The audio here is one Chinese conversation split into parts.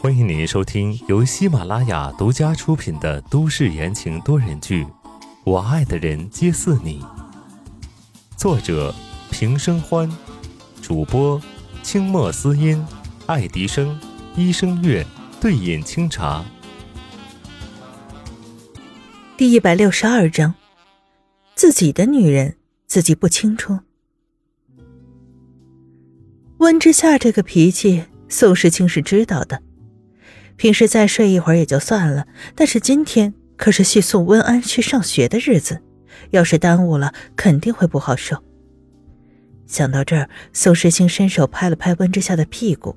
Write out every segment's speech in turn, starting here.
欢迎您收听由喜马拉雅独家出品的都市言情多人剧《我爱的人皆似你》，作者平生欢，主播清墨思音、爱迪生、一生月、对饮清茶。第一百六十二章，自己的女人自己不清楚。温之夏这个脾气，宋时清是知道的。平时再睡一会儿也就算了，但是今天可是去送温安去上学的日子，要是耽误了，肯定会不好受。想到这儿，宋时清伸手拍了拍温之夏的屁股。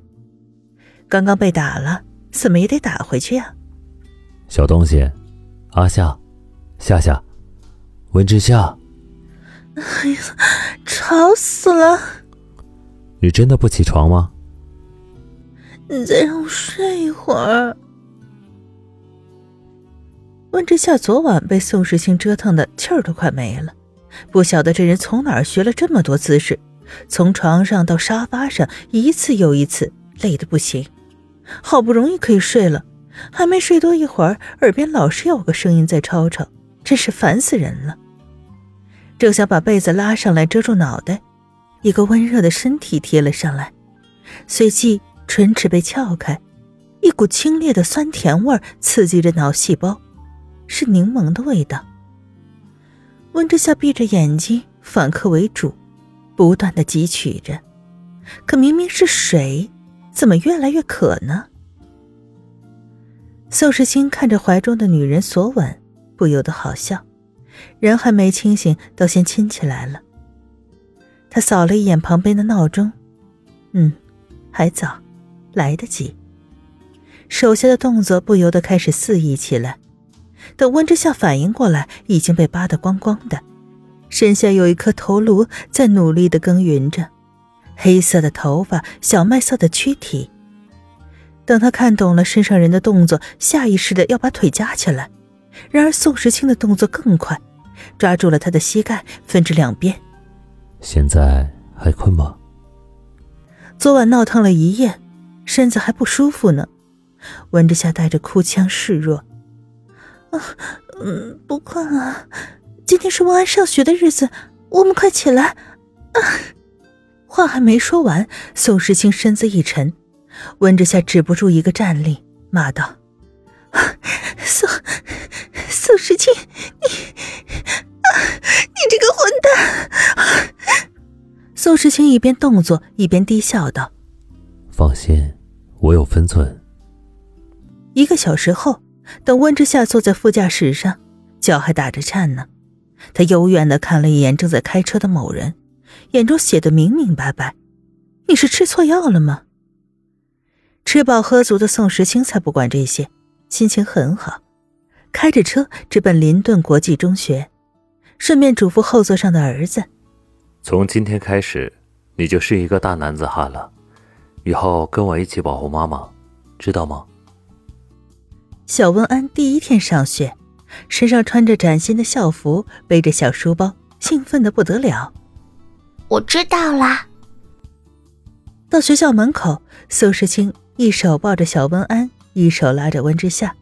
刚刚被打了，怎么也得打回去呀？小东西，阿夏，夏夏，温之夏。哎呀，吵死了！你真的不起床吗？你再让我睡一会儿。温之夏昨晚被宋时清折腾的气儿都快没了，不晓得这人从哪儿学了这么多姿势，从床上到沙发上，一次又一次，累得不行。好不容易可以睡了，还没睡多一会儿，耳边老是有个声音在吵吵，真是烦死人了。正想把被子拉上来遮住脑袋，一个温热的身体贴了上来，随即。唇齿被撬开，一股清冽的酸甜味刺激着脑细胞，是柠檬的味道。温之夏闭着眼睛，反客为主，不断的汲取着，可明明是水，怎么越来越渴呢？宋时清看着怀中的女人索吻，不由得好笑，人还没清醒，都先亲起来了。他扫了一眼旁边的闹钟，嗯，还早。来得及，手下的动作不由得开始肆意起来。等温之夏反应过来，已经被扒得光光的，身下有一颗头颅在努力的耕耘着，黑色的头发，小麦色的躯体。等他看懂了身上人的动作，下意识的要把腿夹起来，然而宋时清的动作更快，抓住了他的膝盖，分至两边。现在还困吗？昨晚闹腾了一夜。身子还不舒服呢，温之夏带着哭腔示弱：“啊，嗯，不困啊，今天是温安上学的日子，我们快起来。”啊，话还没说完，宋时清身子一沉，温之夏止不住一个站立，骂道：“宋宋时清，你啊，你这个混蛋！”宋时清一边动作一边低笑道：“放心。”我有分寸。一个小时后，等温之夏坐在副驾驶上，脚还打着颤呢。他幽怨的看了一眼正在开车的某人，眼中写的明明白白：“你是吃错药了吗？”吃饱喝足的宋时清才不管这些，心情很好，开着车直奔林顿国际中学，顺便嘱咐后座上的儿子：“从今天开始，你就是一个大男子汉了。”以后跟我一起保护妈妈，知道吗？小温安第一天上学，身上穿着崭新的校服，背着小书包，兴奋的不得了。我知道啦。到学校门口，苏世清一手抱着小温安，一手拉着温之夏，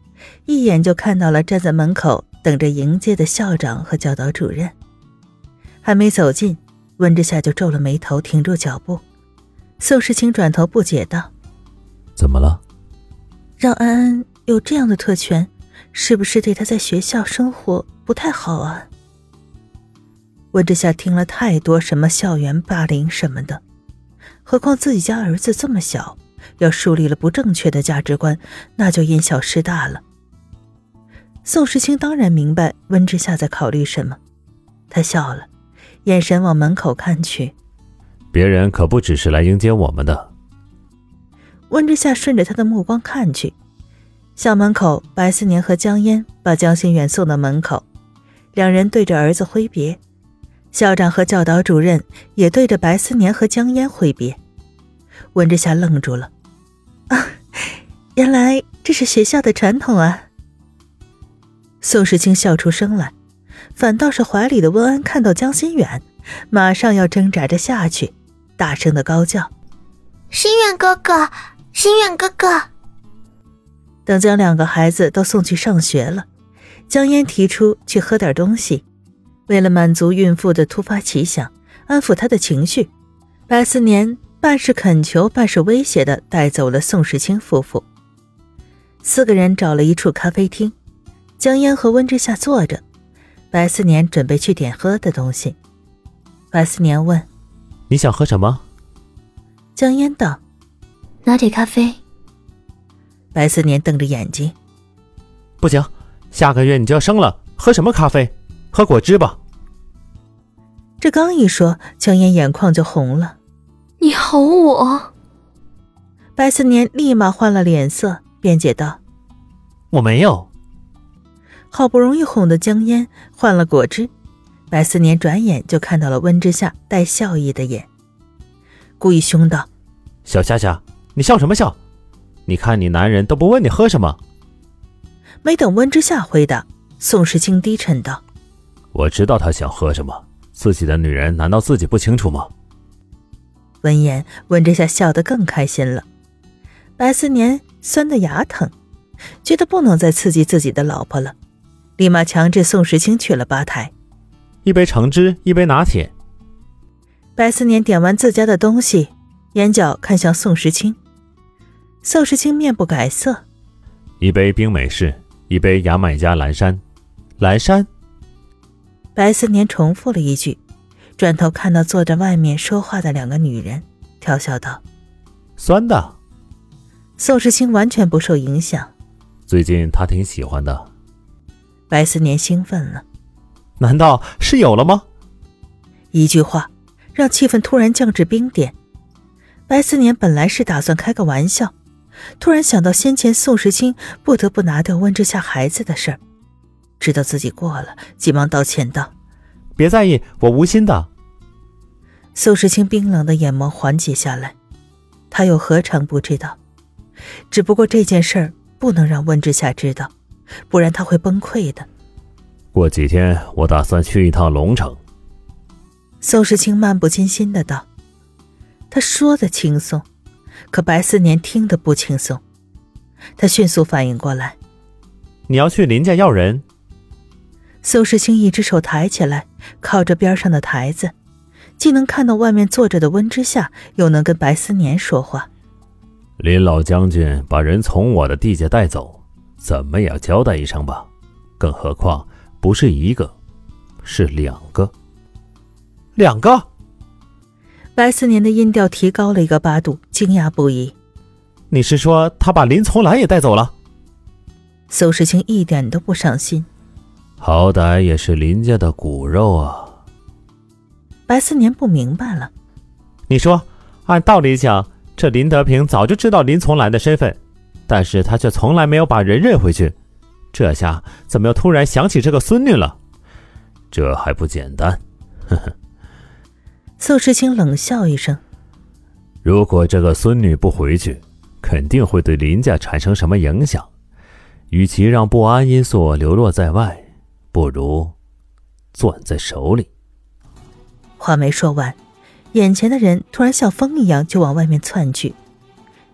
一眼就看到了站在门口等着迎接的校长和教导主任。还没走近，温之夏就皱了眉头，停住脚步。宋时清转头不解道：“怎么了？让安安有这样的特权，是不是对他在学校生活不太好啊？”温之夏听了太多什么校园霸凌什么的，何况自己家儿子这么小，要树立了不正确的价值观，那就因小失大了。宋时清当然明白温之夏在考虑什么，他笑了，眼神往门口看去。别人可不只是来迎接我们的。温之夏顺着他的目光看去，校门口，白思年和江烟把江心远送到门口，两人对着儿子挥别，校长和教导主任也对着白思年和江烟挥别。温之夏愣住了，啊，原来这是学校的传统啊！宋时清笑出声来，反倒是怀里的温安看到江心远，马上要挣扎着下去。大声的高叫：“心愿哥哥，心愿哥哥。等将两个孩子都送去上学了，江烟提出去喝点东西。为了满足孕妇的突发奇想，安抚她的情绪，白思年半是恳求，半是威胁的带走了宋时清夫妇。四个人找了一处咖啡厅，江烟和温之夏坐着，白思年准备去点喝的东西。白思年问：“你想喝什么？”江烟道：“拿铁咖啡。”白思年瞪着眼睛：“不行，下个月你就要生了，喝什么咖啡？喝果汁吧。”这刚一说，江烟眼眶就红了。“你吼我！”白思年立马换了脸色，辩解道：“我没有。”好不容易哄的江烟换了果汁。白思年转眼就看到了温之夏带笑意的眼，故意凶道：“小夏夏，你笑什么笑？你看你男人都不问你喝什么。”没等温之夏回答，宋时清低沉道：“我知道他想喝什么，自己的女人难道自己不清楚吗？”闻言，温之夏笑得更开心了。白思年酸得牙疼，觉得不能再刺激自己的老婆了，立马强制宋时清去了吧台。一杯橙汁，一杯拿铁。白思年点完自家的东西，眼角看向宋时清。宋时清面不改色。一杯冰美式，一杯牙买加蓝山。蓝山。白思年重复了一句，转头看到坐在外面说话的两个女人，调笑道：“酸的。”宋时清完全不受影响。最近他挺喜欢的。白思年兴奋了。难道是有了吗？一句话让气氛突然降至冰点。白思年本来是打算开个玩笑，突然想到先前宋时清不得不拿掉温之夏孩子的事儿，知道自己过了，急忙道歉道：“别在意，我无心的。”宋时清冰冷的眼眸缓解下来，他又何尝不知道？只不过这件事儿不能让温之夏知道，不然他会崩溃的。过几天我打算去一趟龙城。宋时清漫不经心的道：“他说的轻松，可白思年听得不轻松。”他迅速反应过来：“你要去林家要人？”宋时清一只手抬起来，靠着边上的台子，既能看到外面坐着的温之夏，又能跟白思年说话。林老将军把人从我的地界带走，怎么也要交代一声吧？更何况……不是一个，是两个。两个。白思年的音调提高了一个八度，惊讶不已。你是说他把林从兰也带走了？苏世清一点都不伤心。好歹也是林家的骨肉啊。白思年不明白了。你说，按道理讲，这林德平早就知道林从兰的身份，但是他却从来没有把人认回去。这下怎么又突然想起这个孙女了？这还不简单？呵呵。宋时清冷笑一声：“如果这个孙女不回去，肯定会对林家产生什么影响。与其让不安因素流落在外，不如攥在手里。”话没说完，眼前的人突然像风一样就往外面窜去。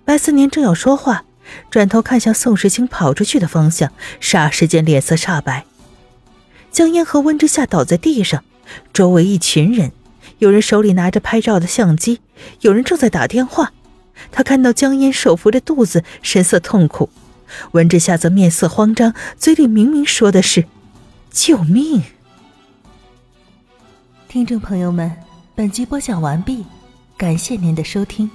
白思年正要说话。转头看向宋时清跑出去的方向，霎时间脸色煞白。江烟和温之夏倒在地上，周围一群人，有人手里拿着拍照的相机，有人正在打电话。他看到江烟手扶着肚子，神色痛苦；温之夏则面色慌张，嘴里明明说的是“救命”。听众朋友们，本集播讲完毕，感谢您的收听。